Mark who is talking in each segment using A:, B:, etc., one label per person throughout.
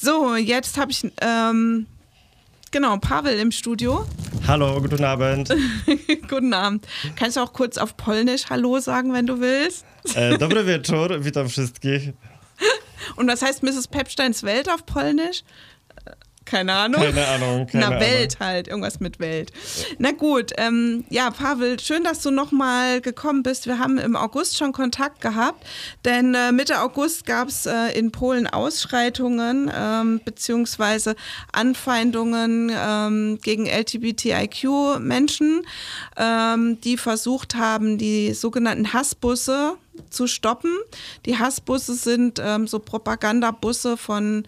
A: So, jetzt habe ich ähm, genau Pavel im Studio.
B: Hallo, guten Abend.
A: guten Abend. Kannst du auch kurz auf Polnisch Hallo sagen, wenn du willst?
B: E, dobry wieczór, witam wszystkich.
A: Und was heißt Mrs. Pepsteins Welt auf Polnisch? Keine Ahnung.
B: Keine Ahnung. Keine
A: Na,
B: Ahnung.
A: Welt halt, irgendwas mit Welt. Na gut, ähm, ja, Pavel, schön, dass du nochmal gekommen bist. Wir haben im August schon Kontakt gehabt, denn äh, Mitte August gab es äh, in Polen Ausschreitungen ähm, beziehungsweise Anfeindungen ähm, gegen LGBTIQ-Menschen, ähm, die versucht haben, die sogenannten Hassbusse zu stoppen. Die Hassbusse sind ähm, so Propagandabusse von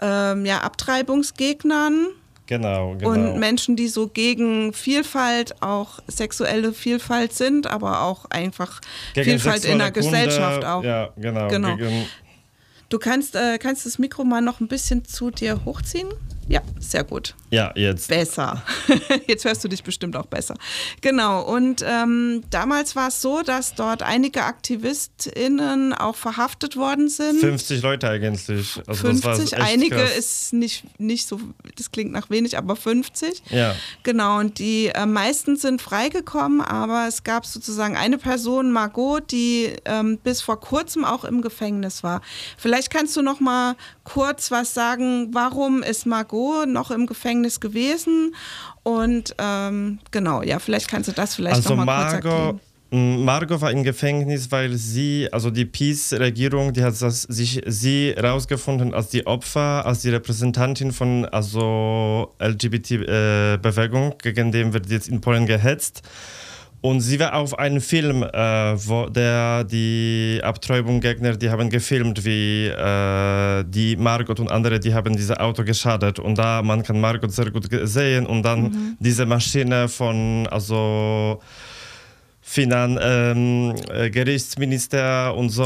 A: ähm, ja, Abtreibungsgegnern.
B: Genau, genau.
A: Und Menschen, die so gegen Vielfalt, auch sexuelle Vielfalt sind, aber auch einfach
B: Gegen
A: Vielfalt in der
B: Kunde,
A: Gesellschaft auch.
B: Ja, genau.
A: Genau.
B: Gegen,
A: Du kannst, äh, kannst das Mikro mal noch ein bisschen zu dir hochziehen? Ja, sehr gut.
B: ja, jetzt.
A: Besser. Jetzt hörst du dich bestimmt auch besser. Genau. Und ähm, damals war es so, dass dort einige AktivistInnen auch verhaftet worden sind.
B: 50 Leute eigentlich. Also das war
A: 50,
B: echt
A: einige
B: krass.
A: ist nicht, nicht so, das klingt nach wenig, aber 50.
B: Ja.
A: Genau, und die äh, meisten sind freigekommen, aber es gab sozusagen eine Person, Margot, die ähm, bis vor kurzem auch im Gefängnis war. Vielleicht kannst du noch mal kurz was sagen, warum ist Margot noch im Gefängnis gewesen? Und ähm, genau, ja, vielleicht kannst du das vielleicht
B: Also
A: noch mal kurz
B: Margot,
A: erklären.
B: m, Margot war im Gefängnis, weil sie, also die Peace-Regierung, die hat das, sich sie rausgefunden als die Opfer, als die Repräsentantin von also LGBT-Bewegung, gegen den wird jetzt in Polen gehetzt. Und sie war auf einem Film, äh, wo der die Abtreibung-Gegner, die haben gefilmt, wie äh, die Margot und andere, die haben dieses Auto geschadet. Und da man kann Margot sehr gut sehen und dann diese Maschine von also Finan ähm, äh, Gerichtsminister und so,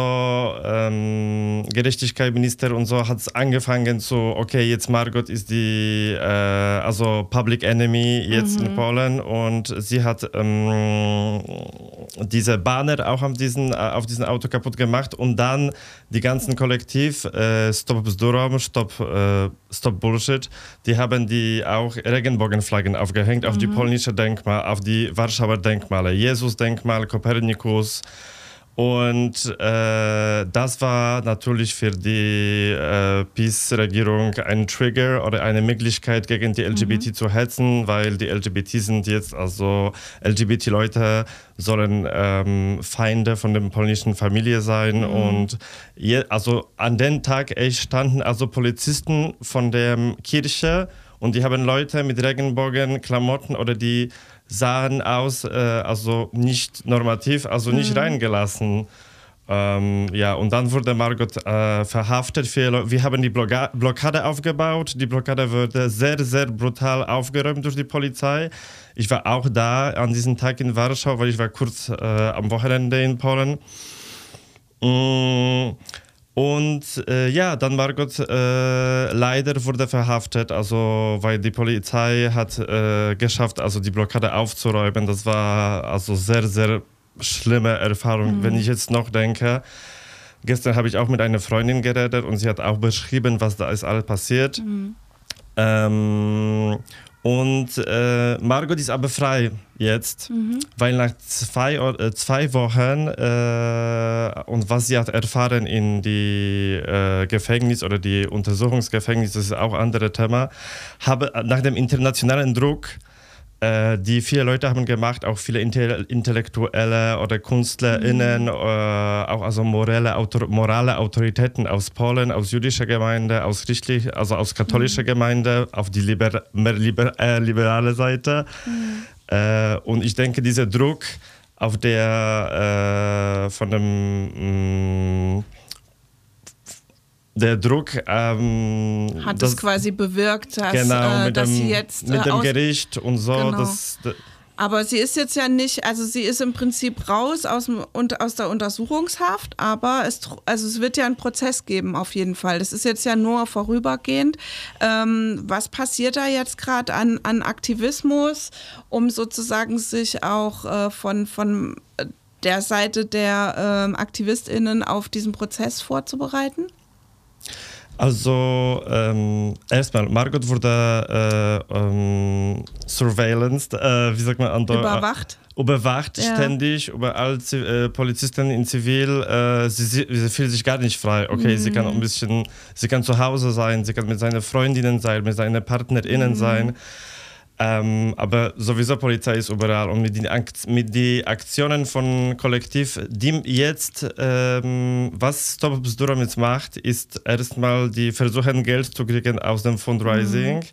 B: ähm, Gerechtigkeitsminister und so hat es angefangen zu, okay, jetzt Margot ist die, äh, also Public Enemy jetzt in Polen und sie hat ähm, diese Banner auch auf diesen, äh, auf diesem Auto kaputt gemacht und dann die ganzen Kollektiv, äh, Stop Bzdurom, Stop, äh, Stop Bullshit, die haben die auch Regenbogenflaggen aufgehängt auf die polnische Denkmal, auf die Warschauer Denkmale, Jesus-Denkmal, Kopernikus. Und äh, das war natürlich für die äh, PiS-Regierung ein Trigger oder eine Möglichkeit, gegen die LGBT zu hetzen, weil die LGBT sind jetzt, also LGBT-Leute sollen ähm, Feinde von der polnischen Familie sein. Und je, also an dem Tag echt standen also Polizisten von der Kirche und die haben Leute mit Regenbogen-Klamotten oder die sahen aus, äh, also nicht normativ, also nicht reingelassen. Ähm, ja, und dann wurde Margot äh, verhaftet. Wir haben die Bloga Blockade aufgebaut. Die Blockade wurde sehr, sehr brutal aufgeräumt durch die Polizei. Ich war auch da an diesem Tag in Warschau, weil ich war kurz äh, am Wochenende in Polen. Mm, Und äh, ja, dann Margot äh, leider wurde verhaftet, also weil die Polizei hat äh, geschafft, also die Blockade aufzuräumen. Das war also sehr, sehr schlimme Erfahrung, wenn ich jetzt noch denke. Gestern habe ich auch mit einer Freundin geredet und sie hat auch beschrieben, was da ist alles passiert. Ähm, und äh, Margot ist aber frei jetzt, weil nach zwei, äh, zwei Wochen äh, und was sie hat erfahren in die äh, Gefängnis oder die Untersuchungsgefängnis, das ist auch ein anderes Thema, habe nach dem internationalen Druck äh, die viele Leute haben gemacht, auch viele Inte Intellektuelle oder KünstlerInnen, äh, auch also morale, Autor morale Autoritäten aus Polen, aus jüdischer Gemeinde, aus christlich, also aus katholischer Gemeinde, auf die liber liber äh, liberale Seite. Äh, und ich denke, dieser Druck auf der äh, von dem mh, der Druck ähm,
A: Hat
B: das-
A: es quasi bewirkt, dass,
B: genau,
A: äh, dass
B: dem,
A: sie jetzt
B: mit
A: äh,
B: dem Gericht und so.
A: Genau.
B: Das,
A: Aber sie ist jetzt ja nicht, also sie ist im Prinzip raus aus, dem, und, aus der Untersuchungshaft, aber es, also es wird ja einen Prozess geben auf jeden Fall. Das ist jetzt ja nur vorübergehend. Ähm, was passiert da jetzt gerade an, an Aktivismus, um sozusagen sich auch äh, von, von äh, der Seite der ähm, AktivistInnen auf diesen Prozess vorzubereiten?
B: Also ähm, erstmal, Margot wurde äh, ähm, surveillanced, äh, wie sagt man? An
A: Überwacht.
B: Äh, überwacht ja. ständig, überall äh, Polizisten in Zivil. Äh, sie, sie, fühlt sich gar nicht frei. Okay, mhm. sie kann ein bisschen, sie kann zu Hause sein, sie kann mit seinen Freundinnen sein, mit seinen PartnerInnen mhm. sein. Ähm, aber sowieso Polizei ist überall und mit den, mit den Aktionen von Kollektiv, die jetzt, ähm, was Stop Durham jetzt macht, ist erstmal, die versuchen Geld zu kriegen aus dem Fundraising. Mhm.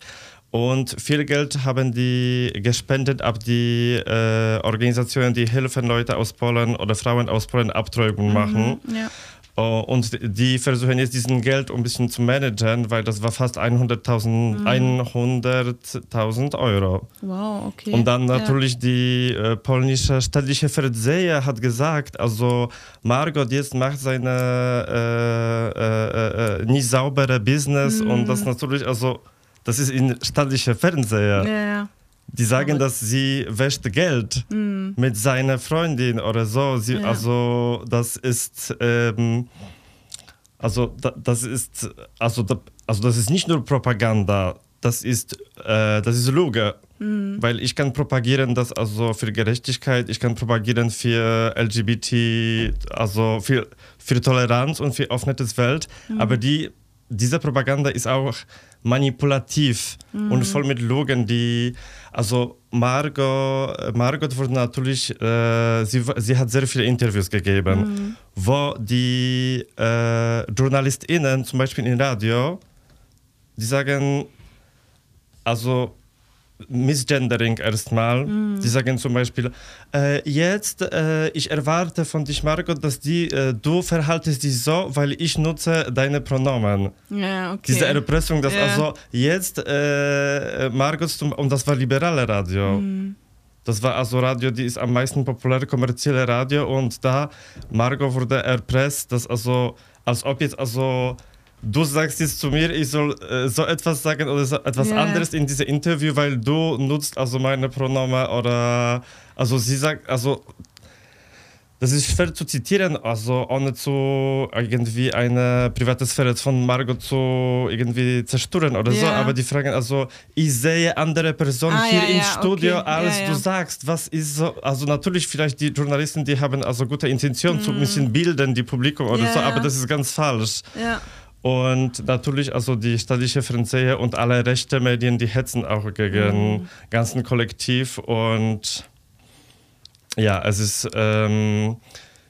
B: Und viel Geld haben die gespendet ab die äh, Organisationen, die helfen Leute aus Polen oder Frauen aus Polen Abtreibung mhm, machen. Ja. Oh, und die versuchen jetzt diesen Geld ein bisschen zu managen, weil das war fast 100.000 mhm. 100 Euro.
A: Wow, okay.
B: Und dann natürlich ja. die äh, polnische staatliche Fernseher hat gesagt, also Margot jetzt macht seine äh, äh, äh nicht saubere Business mhm. und das natürlich, also das ist in staatlicher Fernseher. Ja, ja. Die sagen, Aber dass sie wäscht Geld mm. mit seiner Freundin oder so. Sie, ja. Also das ist ähm, also da, das ist also da, also das ist nicht nur Propaganda. Das ist äh, das ist Lüge. Mm. Weil ich kann propagieren, dass also für Gerechtigkeit, ich kann propagieren für LGBT, also für, für Toleranz und für offenes Welt. Mm. Aber die diese Propaganda ist auch manipulativ mhm. und voll mit Lügen, die, also Margot, Margot wurde natürlich, äh, sie, sie hat sehr viele Interviews gegeben, mhm. wo die äh, JournalistInnen, zum Beispiel im Radio, die sagen, also Misgendering erstmal. Mm. Die sagen zum Beispiel, äh, jetzt, äh, ich erwarte von dich, Margot, dass die, äh, du verhaltest dich so, weil ich nutze deine Pronomen.
A: Ja, okay.
B: Diese Erpressung, dass ja. also jetzt, äh, Margot, und das war liberale Radio. Mm. Das war also Radio, die ist am meisten populäre kommerzielle Radio und da Margot wurde erpresst, dass also, als ob jetzt also du sagst jetzt zu mir, ich soll äh, so etwas sagen oder so etwas yeah. anderes in diesem Interview, weil du nutzt also meine Pronomen oder also sie sagt, also das ist schwer zu zitieren, also ohne zu irgendwie eine private Sphäre von Margot zu irgendwie zerstören oder yeah. so, aber die fragen, also ich sehe andere Personen ah, hier ja, im ja, Studio, okay. als ja, du sagst, was ist so, also natürlich vielleicht die Journalisten, die haben also gute Intention mm. zu ein bisschen bilden, die Publikum oder so, aber das ist ganz falsch. Ja. Und natürlich also die staatliche Fernseher und alle rechte Medien, die hetzen auch gegen mhm. ganzen Kollektiv. Und ja, es ist ähm,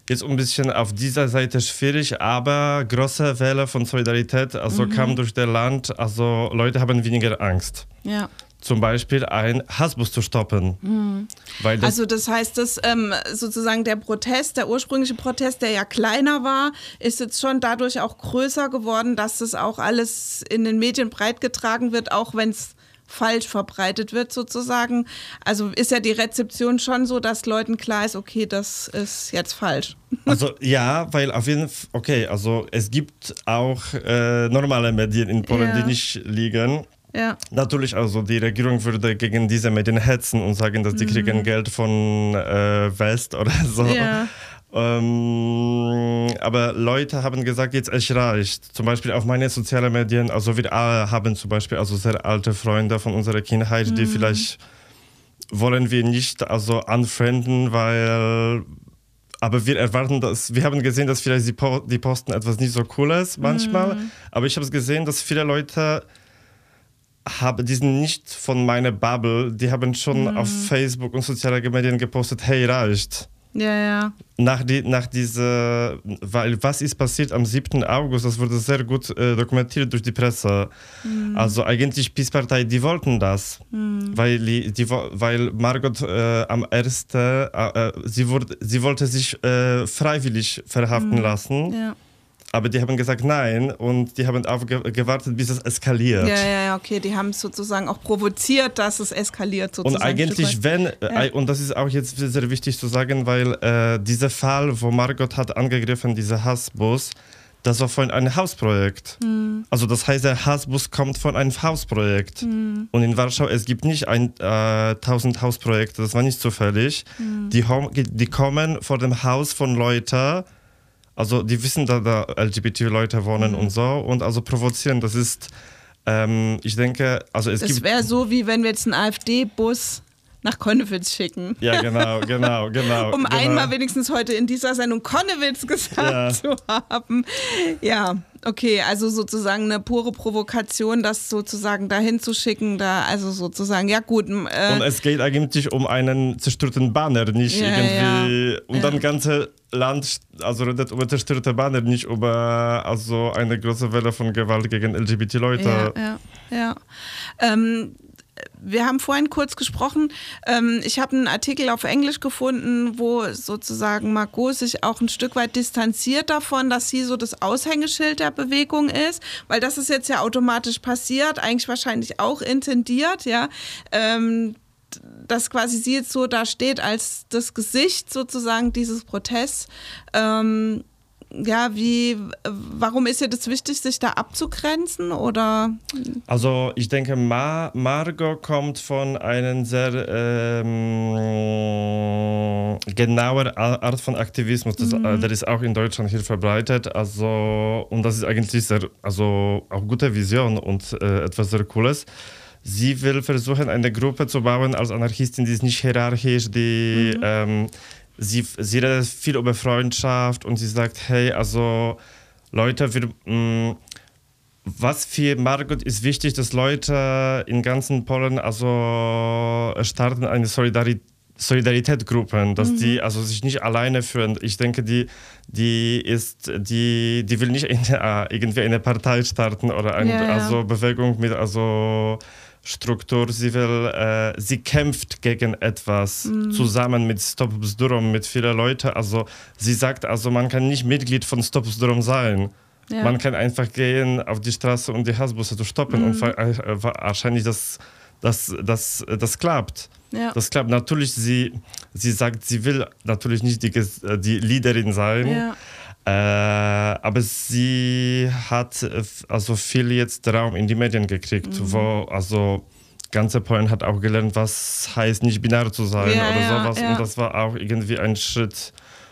B: jetzt ein bisschen auf dieser Seite schwierig, aber große Welle von Solidarität also mhm. kam durch das Land. Also Leute haben weniger Angst. Ja zum Beispiel ein Hassbus zu stoppen. Mhm.
A: Das also das heißt, dass ähm, sozusagen der Protest, der ursprüngliche Protest, der ja kleiner war, ist jetzt schon dadurch auch größer geworden, dass das auch alles in den Medien breitgetragen wird, auch wenn es falsch verbreitet wird sozusagen. Also ist ja die Rezeption schon so, dass Leuten klar ist, okay, das ist jetzt falsch.
B: Also ja, weil auf jeden Fall, okay, also es gibt auch äh, normale Medien in Polen, ja. die nicht liegen. Ja. Natürlich, also die Regierung würde gegen diese Medien hetzen und sagen, dass die mhm. kriegen Geld von äh, West oder so. Ja. Ähm, aber Leute haben gesagt, jetzt es reicht. Zum Beispiel auf meine sozialen Medien, also wir alle haben zum Beispiel also sehr alte Freunde von unserer Kindheit, mhm. die vielleicht wollen wir nicht also unfrienden, weil aber wir erwarten, dass wir haben gesehen, dass vielleicht die, po die posten etwas nicht so cooles manchmal, mhm. aber ich habe gesehen, dass viele Leute habe, die sind nicht von meiner Bubble, die haben schon mhm. auf Facebook und sozialen Medien gepostet, hey, reicht.
A: Ja, ja.
B: Nach, die, nach dieser, weil was ist passiert am 7. August, das wurde sehr gut äh, dokumentiert durch die Presse. Mhm. Also eigentlich Peace-Partei, die wollten das, mhm. weil, die, die, weil Margot äh, am 1., äh, äh, sie, wurde, sie wollte sich äh, freiwillig verhaften mhm. lassen. Ja aber die haben gesagt nein und die haben gewartet, bis es eskaliert.
A: Ja, ja, ja, okay, die haben es sozusagen auch provoziert, dass es eskaliert sozusagen.
B: Und eigentlich, wenn, ja. Äh, und das ist auch jetzt sehr wichtig zu sagen, weil äh, dieser Fall, wo Margot hat angegriffen, dieser Hassbus, das war von einem Hausprojekt. Mhm. Also das heißt, der Hassbus kommt von einem Hausprojekt. Mhm. Und in Warschau, es gibt nicht ein, äh, 1000 Hausprojekte, das war nicht zufällig. Mhm. Die, die kommen vor dem Haus von Leuten, also die wissen, dass da LGBT-Leute wohnen mhm. und so und also provozieren, das ist, ähm, ich denke, also es
A: das
B: gibt...
A: Das wäre so, wie wenn wir jetzt einen AfD-Bus nach Konnewitz schicken.
B: Ja, genau, genau, genau.
A: um
B: genau.
A: einmal wenigstens heute in dieser Sendung Konnewitz gesagt ja. zu haben. Ja, okay, also sozusagen eine pure Provokation, das sozusagen dahin zu schicken, da, also sozusagen, ja gut. Äh,
B: und es geht eigentlich um einen zerstörten Banner, nicht ja, irgendwie ja. um das ganze Land, also redet über zerstörte Banner, nicht über also eine große Welle von Gewalt gegen LGBT-Leute.
A: Ja, ja, ja. Ähm, wir haben vorhin kurz gesprochen. Ähm, ich habe einen Artikel auf Englisch gefunden, wo sozusagen Margot sich auch ein Stück weit distanziert davon, dass sie so das Aushängeschild der Bewegung ist, weil das ist jetzt ja automatisch passiert, eigentlich wahrscheinlich auch intendiert, ja. Ähm, dass quasi sie jetzt so da steht als das Gesicht sozusagen dieses Protests. Ähm, ja, wie, warum ist dir das wichtig, sich da abzugrenzen oder?
B: Also ich denke, Mar Margot kommt von einer sehr ähm, genauer Art von Aktivismus, das, mhm. der ist auch in Deutschland hier verbreitet. Also und das ist eigentlich sehr, also auch gute Vision und äh, etwas sehr Cooles. Sie will versuchen, eine Gruppe zu bauen als Anarchistin, die ist nicht hierarchisch, die mhm. ähm, sie, sie redet viel über Freundschaft und sie sagt, hey, also Leute, wir, mh, mm, was für Margot ist wichtig, dass Leute in ganzen Polen also starten eine Solidarität. Solidaritätsgruppen, dass mhm. die also sich nicht alleine fühlen. Ich denke, die, die ist, die, die will nicht eine, irgendwie eine Partei starten oder eine ja, ja. also Bewegung mit also Struktur. Sie will, äh, sie kämpft gegen etwas mhm. zusammen mit Stop Bzdurom, mit vielen Leuten. Also sie sagt, also man kann nicht Mitglied von Stop Bzdurom sein. Ja. Man kann einfach gehen auf die Straße und die Hassbusse zu stoppen mhm. und äh, wahrscheinlich das, das, das, das klappt. Ja. Das klappt. Natürlich, sie, sie sagt, sie will natürlich nicht die, die Leaderin sein. Ja. Äh, aber sie hat äh, also viel jetzt Raum in die Medien gekriegt, mhm. wo also ganze Polen hat auch gelernt, was heißt nicht binär zu sein ja, oder ja, sowas. Ja. Und das war auch irgendwie ein Schritt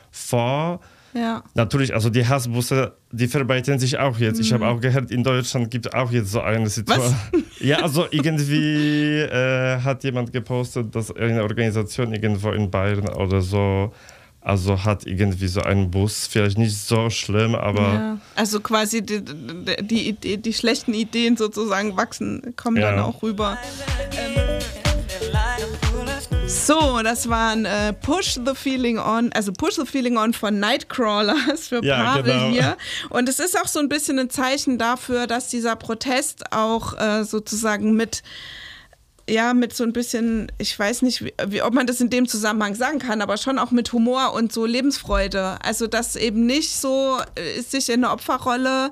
B: vor. Ja. Natürlich, also die Hassbusse, die verbreiten sich auch jetzt. Mhm. Ich habe auch gehört, in Deutschland gibt es auch jetzt so eine Situation. ja, also irgendwie äh, hat jemand gepostet, dass eine Organisation irgendwo in Bayern oder so also hat irgendwie so einen Bus, vielleicht nicht so schlimm, aber. Ja.
A: Also quasi die, die, die, die, schlechten Ideen sozusagen wachsen, kommen ja. dann auch rüber. so, das waren äh, Push the Feeling On, also Push the Feeling On von Nightcrawlers für ja, Pavel genau. hier. Und es ist auch so ein bisschen ein Zeichen dafür, dass dieser Protest auch äh, sozusagen mit ja, mit so ein bisschen, ich weiß nicht, wie, ob man das in dem Zusammenhang sagen kann, aber schon auch mit Humor und so Lebensfreude. Also, dass eben nicht so äh, sich in eine Opferrolle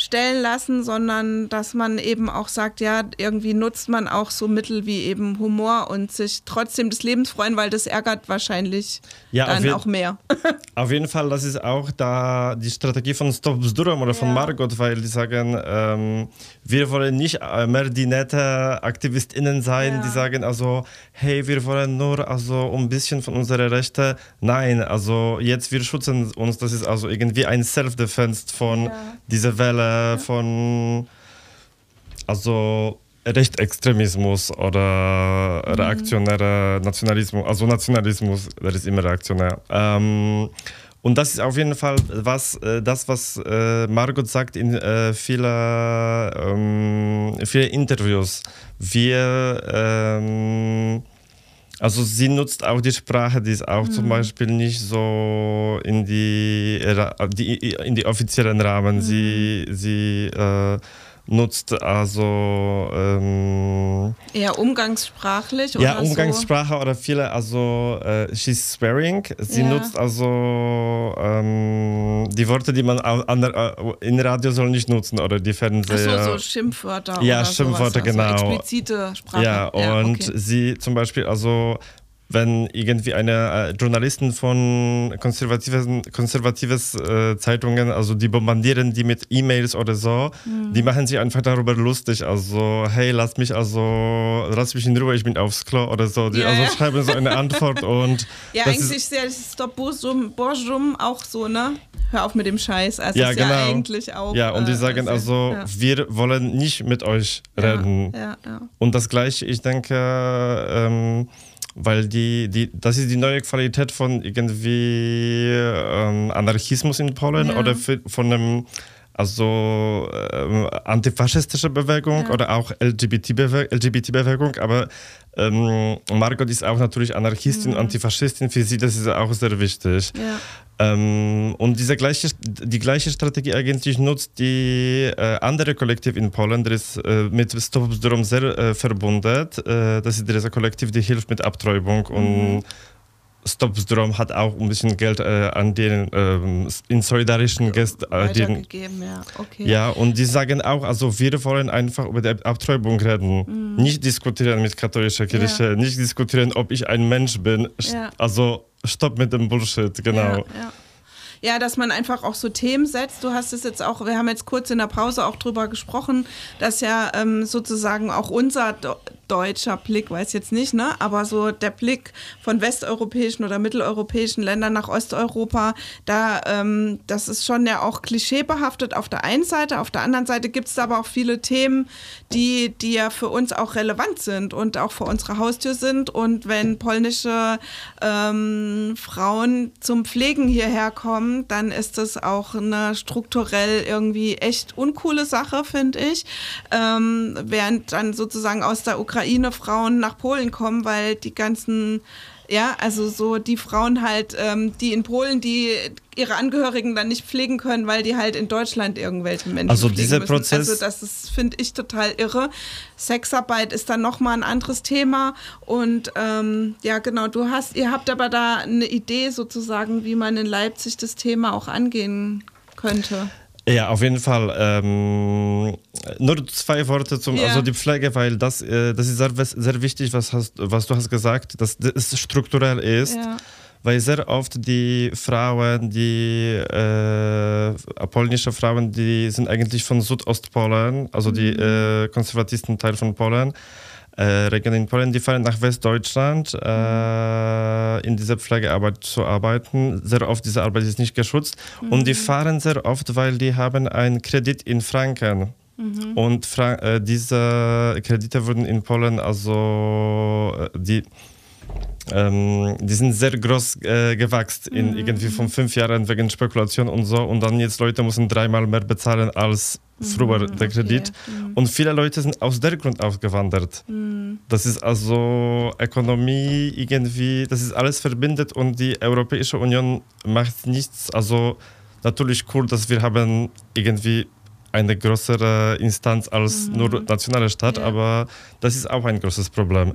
A: stellen lassen, sondern dass man eben auch sagt, ja, irgendwie nutzt man auch so Mittel wie eben Humor und sich trotzdem des Lebens freuen, weil das ärgert wahrscheinlich ja, dann auch mehr.
B: auf jeden Fall, das ist auch da die Strategie von Stop Bzdurom oder ja. von Margot, weil die sagen, ähm, wir wollen nicht äh, mehr die nette AktivistInnen sein, ja. die sagen also, hey, wir wollen nur also ein bisschen von unseren Rechten. Nein, also jetzt wir schützen uns, das ist also irgendwie ein Self-Defense von dieser Welle von also Rechtsextremismus oder reaktionärer Nationalismus, also Nationalismus, der ist immer reaktionär. Ähm, und das ist auf jeden Fall was, äh, das, was äh, Margot sagt in äh, vielen ähm, viele Interviews. Wir ähm, also sie nutzt auch die Sprache, die ist auch mhm. zum Beispiel nicht so in die, in die offiziellen Rahmen. Mhm. Sie, sie äh, nutzt also ähm,
A: eher umgangssprachlich
B: ja oder Umgangssprache so? oder viele also äh, she's swearing sie ja. nutzt also ähm, die Worte die man an, äh, in Radio soll nicht nutzen oder die Fernseher
A: Ach so, so Schimpfwörter
B: ja Schimpfwörter
A: sowas,
B: genau
A: also explizite Sprache
B: ja und ja, okay. sie zum Beispiel also wenn irgendwie eine äh, Journalisten von konservativen konservatives äh, Zeitungen, also die bombardieren die mit E-Mails oder so, mhm. die machen sich einfach darüber lustig. Also hey, lass mich also lass mich in Ruhe, ich bin aufs Klo oder so. Die ja, also ja. schreiben so eine Antwort und
A: ja eigentlich ist ja Stop Bourgeois auch so ne. Hör auf mit dem Scheiß. Also ja, genau. ja eigentlich auch.
B: Ja und die äh, sagen also, ja. wir wollen nicht mit euch reden. Ja, ja, Und das gleiche, ich denke. Ähm, weil die, die, das ist die neue Qualität von irgendwie ähm, Anarchismus in Polen ja. oder von einem also ähm, antifaschistische Bewegung ja. oder auch LGBT-Bewegung, aber ähm, Margot ist auch natürlich Anarchistin, mhm. Antifaschistin, für sie das ist auch sehr wichtig. Ja. Ähm, und diese gleiche, die gleiche Strategie eigentlich nutzt die äh, andere Kollektiv in Polen, der ist äh, mit Stop Zdrom sehr äh, verbunden. Äh, das ist dieser Kollektiv, die hilft mit Abtreibung mhm. und Stop Strom hat auch ein bisschen Geld äh, an den ähm, in solidarischen Gästen
A: äh, gegeben, ja. Okay.
B: ja, und die sagen auch, also wir wollen einfach über die Abtreibung reden, mm. nicht diskutieren mit katholischer Kirche, ja. nicht diskutieren, ob ich ein Mensch bin. Ja. Also stopp mit dem Bullshit, genau. Ja,
A: ja, dass man einfach auch so Themen setzt. Du hast es jetzt auch, wir haben jetzt kurz in der Pause auch drüber gesprochen, dass ja ähm, sozusagen auch unser deutscher Blick, weiß jetzt nicht, ne? Aber so der Blick von westeuropäischen oder mitteleuropäischen Ländern nach Osteuropa, da ähm, das ist schon ja auch klischeebehaftet auf der einen Seite, auf der anderen Seite gibt es aber auch viele Themen, die, die ja für uns auch relevant sind und auch vor unserer Haustür sind. Und wenn polnische ähm, Frauen zum Pflegen hierher kommen, dann ist das auch eine strukturell irgendwie echt uncoole Sache, finde ich. Ähm, während dann sozusagen aus der Ukraine Ukraine-Frauen nach Polen kommen, weil die ganzen, ja, also so die Frauen halt, ähm, die in Polen, die ihre Angehörigen dann nicht pflegen können, weil die halt in Deutschland irgendwelche Menschen
B: also pflegen dieser müssen. Prozess
A: also das ist finde ich total irre. Sexarbeit ist dann nochmal ein anderes Thema. Und ähm, ja genau du hast ihr habt aber da eine Idee sozusagen wie man in Leipzig das Thema auch angehen könnte
B: ja, auf jeden Fall. Ähm, nur zwei Worte zum, yeah. also die Pflege, weil das, äh, das ist sehr, sehr wichtig, was, hast, was du hast gesagt, dass es strukturell ist. Yeah. Weil sehr oft die Frauen, die äh, polnische Frauen, die sind eigentlich von Südostpolen, also die mhm. äh, konservatisten Teil von Polen, in Polen, die fahren nach Westdeutschland äh, in dieser Pflegearbeit zu arbeiten. Sehr oft diese Arbeit ist nicht geschützt mhm. und die fahren sehr oft, weil die haben einen Kredit in Franken. Mhm. Und Fra äh, diese Kredite wurden in Polen, also äh, die ähm, die sind sehr groß äh, gewachsen, in, mhm. irgendwie von fünf Jahren wegen Spekulation und so. Und dann jetzt Leute müssen dreimal mehr bezahlen als früher mhm, der Kredit. Okay. Mhm. Und viele Leute sind aus der Grund ausgewandert. Mhm. Das ist also Ökonomie irgendwie, das ist alles verbindet und die Europäische Union macht nichts. Also natürlich cool, dass wir haben irgendwie eine größere Instanz als mhm. nur nationale Stadt, ja. aber das ist auch ein großes Problem. Mhm.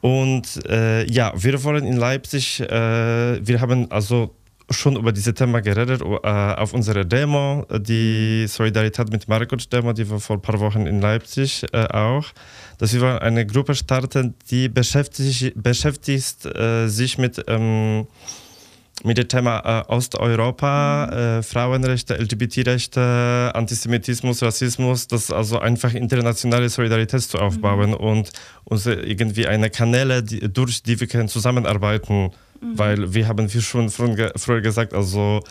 B: Und äh, ja, wir wollen in Leipzig, äh, wir haben also schon über dieses Thema geredet äh, auf unserer Demo, die Solidarität mit Margot Demo, die war vor ein paar Wochen in Leipzig äh, auch, dass wir eine Gruppe starten, die beschäftigt, beschäftigt äh, sich mit ähm, mit dem Thema äh, Osteuropa, mhm. äh, Frauenrechte, LGBT-Rechte, Antisemitismus, Rassismus, das also einfach internationale Solidarität zu aufbauen mhm. und uns irgendwie eine Kanäle, die, durch die wir können zusammenarbeiten, mhm. weil wir haben wie schon früher gesagt, also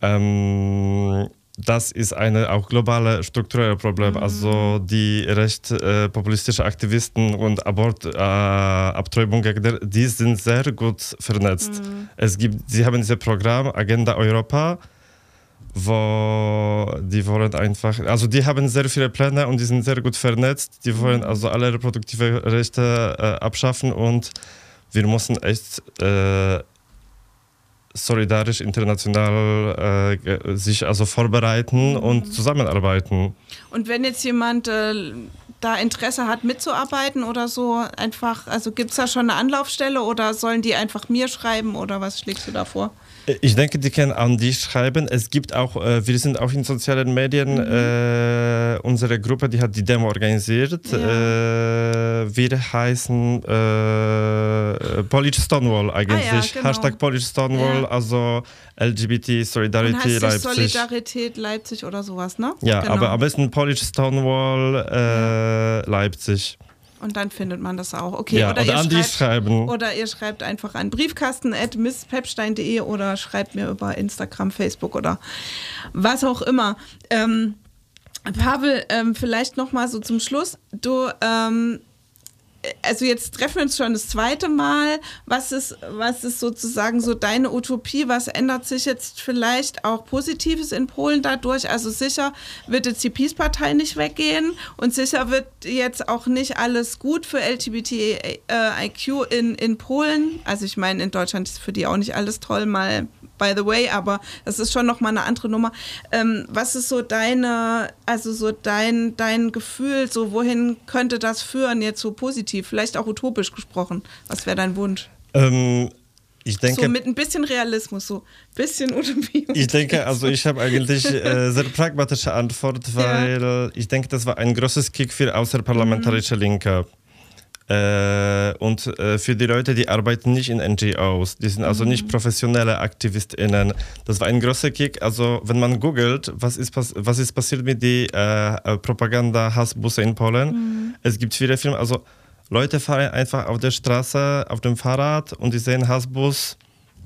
B: ähm, das ist ein auch globale strukturelle Problem. Mhm. Also die recht äh, populistischen Aktivisten und Abortabtreibung, äh, die sind sehr gut vernetzt. Mhm. Es gibt, sie haben dieses Programm Agenda Europa, wo die wollen einfach, also die haben sehr viele Pläne und die sind sehr gut vernetzt. Die wollen mhm. also alle reproduktive Rechte äh, abschaffen und wir müssen echt äh, solidarisch international äh, sich also vorbereiten mhm. und zusammenarbeiten.
A: Und wenn jetzt jemand äh, da Interesse hat mitzuarbeiten oder so, einfach, also gibt es da schon eine Anlaufstelle oder sollen die einfach mir schreiben oder was schlägst du da vor?
B: Ich denke, die können an dich schreiben. Es gibt auch, äh, wir sind auch in sozialen Medien, mhm. äh, unsere Gruppe, die hat die Demo organisiert. Ja. Äh, wir heißen äh, Polish Stonewall eigentlich.
A: Ah ja, genau.
B: Hashtag Polish Stonewall,
A: Ja.
B: also LGBT Solidarity Leipzig.
A: Solidarität Leipzig oder sowas, ne?
B: Ja,
A: genau.
B: aber am besten Polish Stonewall äh, Leipzig.
A: Und dann findet man das auch. Okay,
B: Ja,
A: oder,
B: oder
A: ihr
B: an die
A: schreibt,
B: schreiben.
A: Oder ihr schreibt einfach an briefkasten.misspepstein.de oder schreibt mir über Instagram, Facebook oder was auch immer. Ähm, Pavel, ähm, vielleicht noch mal so zum Schluss. Du, ähm, also jetzt treffen wir uns schon das zweite Mal. Was ist, was ist sozusagen so deine Utopie? Was ändert sich jetzt vielleicht auch Positives in Polen dadurch? Also sicher wird jetzt die Peace-Partei nicht weggehen und sicher wird jetzt auch nicht alles gut für LGBTIQ in, in Polen. Also ich meine, in Deutschland ist für die auch nicht alles toll, mal by the way, aber das ist schon nochmal eine andere Nummer. Ähm, was ist so deine, also so dein, dein Gefühl, so wohin könnte das führen, jetzt so positiv, vielleicht auch utopisch gesprochen? Was wäre dein Wunsch?
B: Ähm, ich denke,
A: so mit ein bisschen Realismus, so ein bisschen Utopie.
B: Ich denke, also ich habe eigentlich äh, sehr pragmatische Antwort, weil ich denke, das war ein großes Kick für außerparlamentarische
A: Mhm.
B: Linke. Äh, und äh, für die Leute, die arbeiten nicht in NGOs, die sind also
A: Mhm.
B: nicht professionelle AktivistInnen. Das war ein großer Kick. Also, wenn man googelt, was ist, was ist passiert mit den äh, äh, Propaganda-Hassbusse in Polen,
A: Mhm.
B: es gibt viele Filme, also Leute fahren einfach auf der Straße auf dem Fahrrad und die sehen Hassbus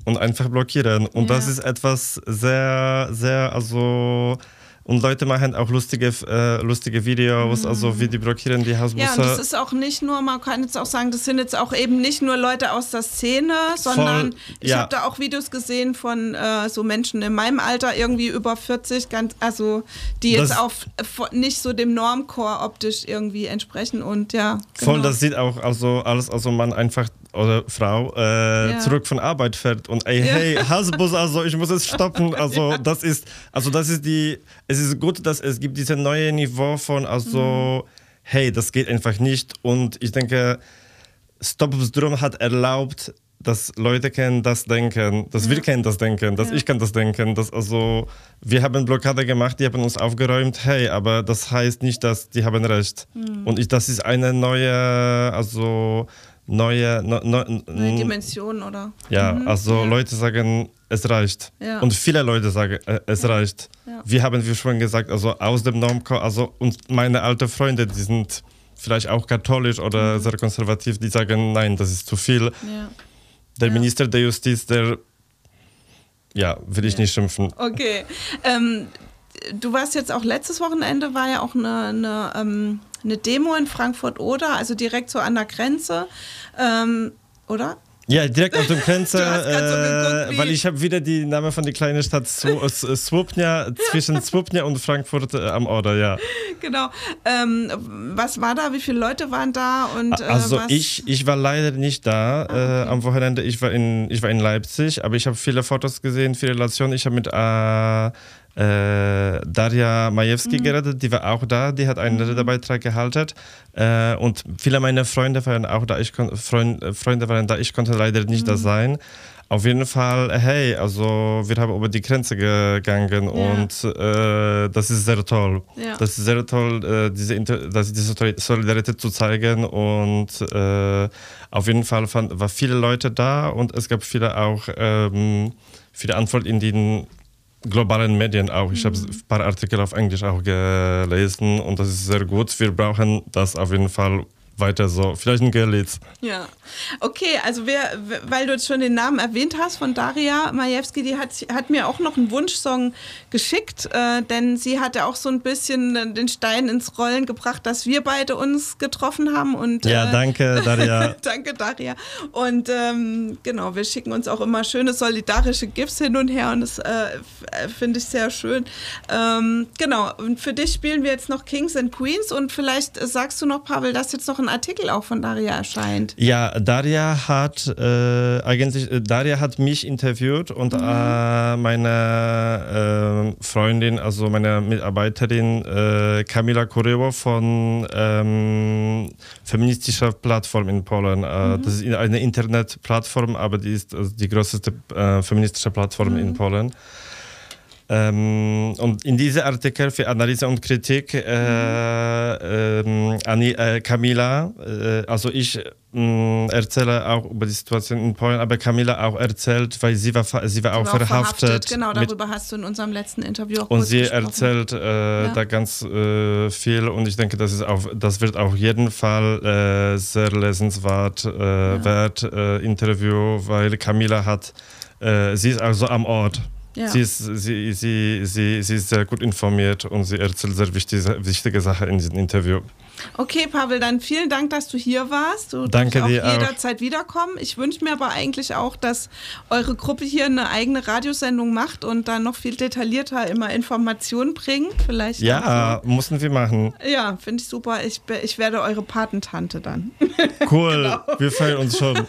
B: und einfach blockieren. Und das
A: Ja.
B: ist etwas sehr, sehr, also. Und Leute machen auch lustige, äh, lustige Videos, also wie die blockieren die Hassbusse.
A: Ja, und das ist auch nicht nur, man kann jetzt auch sagen, das sind jetzt auch eben nicht nur Leute aus der Szene, sondern ich
B: ja.
A: habe da auch Videos gesehen von äh, so Menschen in meinem Alter, irgendwie über 40, ganz, also die jetzt
B: Das-
A: auf nicht so dem Normcore optisch irgendwie entsprechen und ja.
B: Voll,
A: genau.
B: das sieht auch also alles, also man einfach oder Frau äh,
A: Ja.
B: zurück von Arbeit fährt und ey,
A: Ja.
B: hey, Hassbus, also ich muss es stoppen. Also das ist, also das ist die, es ist gut, dass es gibt dieses neue Niveau von, also
A: Mhm.
B: hey, das geht einfach nicht. Und ich denke, Stop Drum hat erlaubt, dass Leute können das denken, dass wir können das denken, dass
A: Ja.
B: ich kann das denken, dass also wir haben Blockade gemacht, die haben uns aufgeräumt, hey, aber das heißt nicht, dass die haben recht.
A: Mhm.
B: Und ich, das ist eine neue, also neue, no, no,
A: Neue Dimension oder?
B: ja,
A: Mhm,
B: also
A: ja.
B: Leute sagen, es reicht.
A: Ja.
B: Und viele Leute sagen, äh, es reicht.
A: Ja.
B: Wir haben, wie schon gesagt, also aus dem Normcore, also und meine alten Freunde, die sind vielleicht auch katholisch
A: Mhm.
B: oder sehr konservativ, die sagen, nein, das ist zu viel. Der. Minister der Justiz, der, ja, will ich nicht schimpfen.
A: Okay. Ähm, du warst jetzt auch letztes Wochenende, war ja auch eine, eine, ähm, eine Demo in Frankfurt-Oder, also direkt so an der Grenze. Ähm, oder?
B: Ja, direkt auf dem Grenze,
A: grad so
B: äh, weil ich habe wieder die Name von der kleinen Stadt Sw- äh, Swupnia, zwischen Swupnia und Frankfurt äh, am Oder, ja.
A: Genau. Ähm, was war da? Wie viele Leute waren da? Und, äh,
B: Also
A: was?
B: ich, ich war leider nicht da äh, am Wochenende. Ich war in, ich war in Leipzig, aber ich habe viele Fotos gesehen, viele Relationen. Ich habe mit äh, Daria Majewski
A: Mhm.
B: geredet, die war auch da, die hat einen Redebeitrag gehalten. Äh, und viele meiner Freunde waren auch da. Ich kon, Freund, Freunde waren da, ich konnte leider nicht
A: Mhm.
B: da sein. Auf jeden Fall, hey, also wir haben über die Grenze gegangen und äh, das ist sehr toll.
A: Ja.
B: Das ist sehr toll, äh, diese, Inter das, diese Solidarität zu zeigen und äh, auf jeden Fall fand, war viele Leute da und es gab viele auch ähm, viele Antworten in den globalen Medien auch. Ich habe ein paar Artikel auf Englisch auch gelesen und das ist sehr gut. Wir brauchen das auf jeden Fall weiter so. Vielleicht ein Gerlitz.
A: Ja, okay, also wer, weil du jetzt schon den Namen erwähnt hast von Daria Majewski, die hat, hat mir auch noch einen Wunschsong geschickt, äh, denn sie hatte auch so ein bisschen den Stein ins Rollen gebracht, dass wir beide uns getroffen haben. Und,
B: Ja,
A: äh,
B: danke, Daria.
A: Danke, Daria. Und ähm, genau, wir schicken uns auch immer schöne solidarische GIFs hin und her und das äh, finde ich sehr schön. Ähm, genau, und für dich spielen wir jetzt noch Kings and Queens und vielleicht sagst du noch, Pavel, dass jetzt noch ein Artikel auch von Daria erscheint.
B: Ja, Daria hat äh, eigentlich äh, Daria hat mich interviewt und äh, meine äh, Freundin, also meine Mitarbeiterin äh, Kamila Kurewo von ähm, feministischer Plattform in Polen. Äh, Das ist eine Internetplattform, aber die ist also die größte äh, feministische Plattform in Polen. Ähm, und in diesem Artikel für Analyse und Kritik, äh, ähm, Anni, äh, Camila, äh, also ich mh, erzähle auch über die Situation in Polen, aber Camila auch erzählt, weil sie war, sie war auch,
A: war auch
B: verhaftet.
A: Genau, darüber hast du in unserem letzten Interview auch
B: Und sie
A: gesprochen.
B: erzählt äh,
A: Ja.
B: da ganz äh, viel und ich denke, das, ist auch, das wird auf jeden Fall äh, sehr lesenswert äh, wert, Interview, weil Camila hat, sie ist also am Ort.
A: Ja.
B: Sie, ist, sie, sie, sie, sie ist sehr gut informiert und sie erzählt sehr wichtige, wichtige Sachen in diesem Interview.
A: Okay, Pavel, dann vielen Dank, dass du hier warst. Du
B: Danke
A: darfst
B: dir
A: auch
B: auch.
A: jederzeit wiederkommen. Ich wünsche mir aber eigentlich auch, dass eure Gruppe hier eine eigene Radiosendung macht und dann noch viel detaillierter immer Informationen bringt. Vielleicht.
B: Ja,
A: auch
B: müssen wir machen.
A: so. Ja, finde ich super. Ich, ich werde eure Patentante dann.
B: Cool,
A: Genau.
B: wir freuen uns schon.